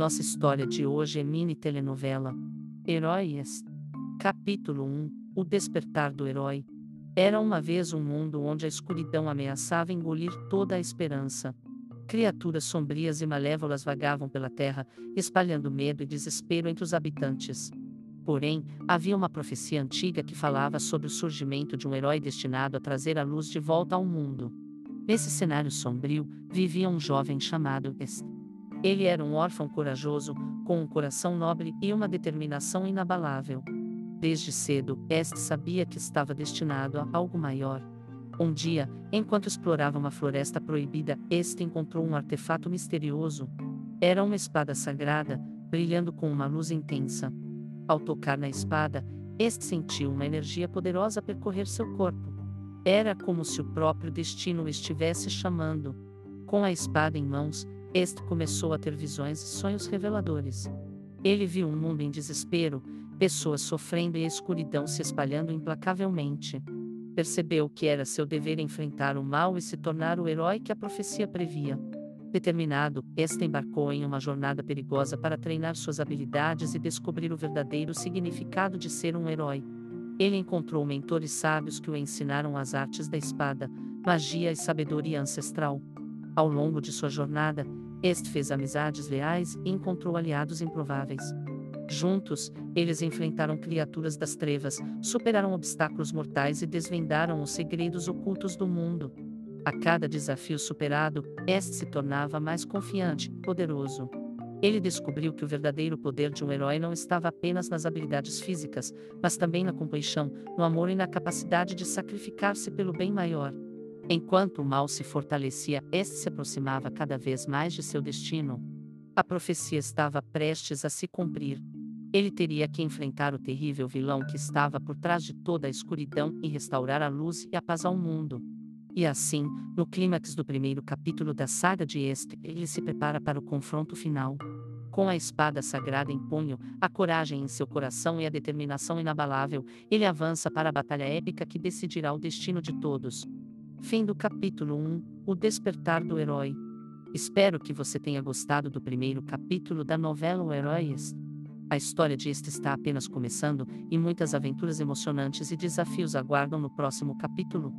Nossa história de hoje é mini telenovela. Heróis. Capítulo 1 O despertar do herói. Era uma vez um mundo onde a escuridão ameaçava engolir toda a esperança. Criaturas sombrias e malévolas vagavam pela terra, espalhando medo e desespero entre os habitantes. Porém, havia uma profecia antiga que falava sobre o surgimento de um herói destinado a trazer a luz de volta ao mundo. Nesse cenário sombrio, vivia um jovem chamado Est. Ele era um órfão corajoso, com um coração nobre e uma determinação inabalável. Desde cedo, Est sabia que estava destinado a algo maior. Um dia, enquanto explorava uma floresta proibida, Este encontrou um artefato misterioso. Era uma espada sagrada, brilhando com uma luz intensa. Ao tocar na espada, Este sentiu uma energia poderosa percorrer seu corpo. Era como se o próprio destino o estivesse chamando. Com a espada em mãos, este começou a ter visões e sonhos reveladores. Ele viu um mundo em desespero, pessoas sofrendo e a escuridão se espalhando implacavelmente. Percebeu que era seu dever enfrentar o mal e se tornar o herói que a profecia previa. Determinado, este embarcou em uma jornada perigosa para treinar suas habilidades e descobrir o verdadeiro significado de ser um herói. Ele encontrou mentores sábios que o ensinaram as artes da espada, magia e sabedoria ancestral. Ao longo de sua jornada, este fez amizades leais e encontrou aliados improváveis. Juntos, eles enfrentaram criaturas das trevas, superaram obstáculos mortais e desvendaram os segredos ocultos do mundo. A cada desafio superado, este se tornava mais confiante, poderoso. Ele descobriu que o verdadeiro poder de um herói não estava apenas nas habilidades físicas, mas também na compaixão, no amor e na capacidade de sacrificar-se pelo bem maior. Enquanto o mal se fortalecia, este se aproximava cada vez mais de seu destino. A profecia estava prestes a se cumprir. Ele teria que enfrentar o terrível vilão que estava por trás de toda a escuridão e restaurar a luz e a paz ao mundo. E assim, no clímax do primeiro capítulo da saga de Este, ele se prepara para o confronto final. Com a espada sagrada em punho, a coragem em seu coração e a determinação inabalável, ele avança para a batalha épica que decidirá o destino de todos. Fim do capítulo 1 O Despertar do Herói. Espero que você tenha gostado do primeiro capítulo da novela O Heróis. A história de este está apenas começando e muitas aventuras emocionantes e desafios aguardam no próximo capítulo.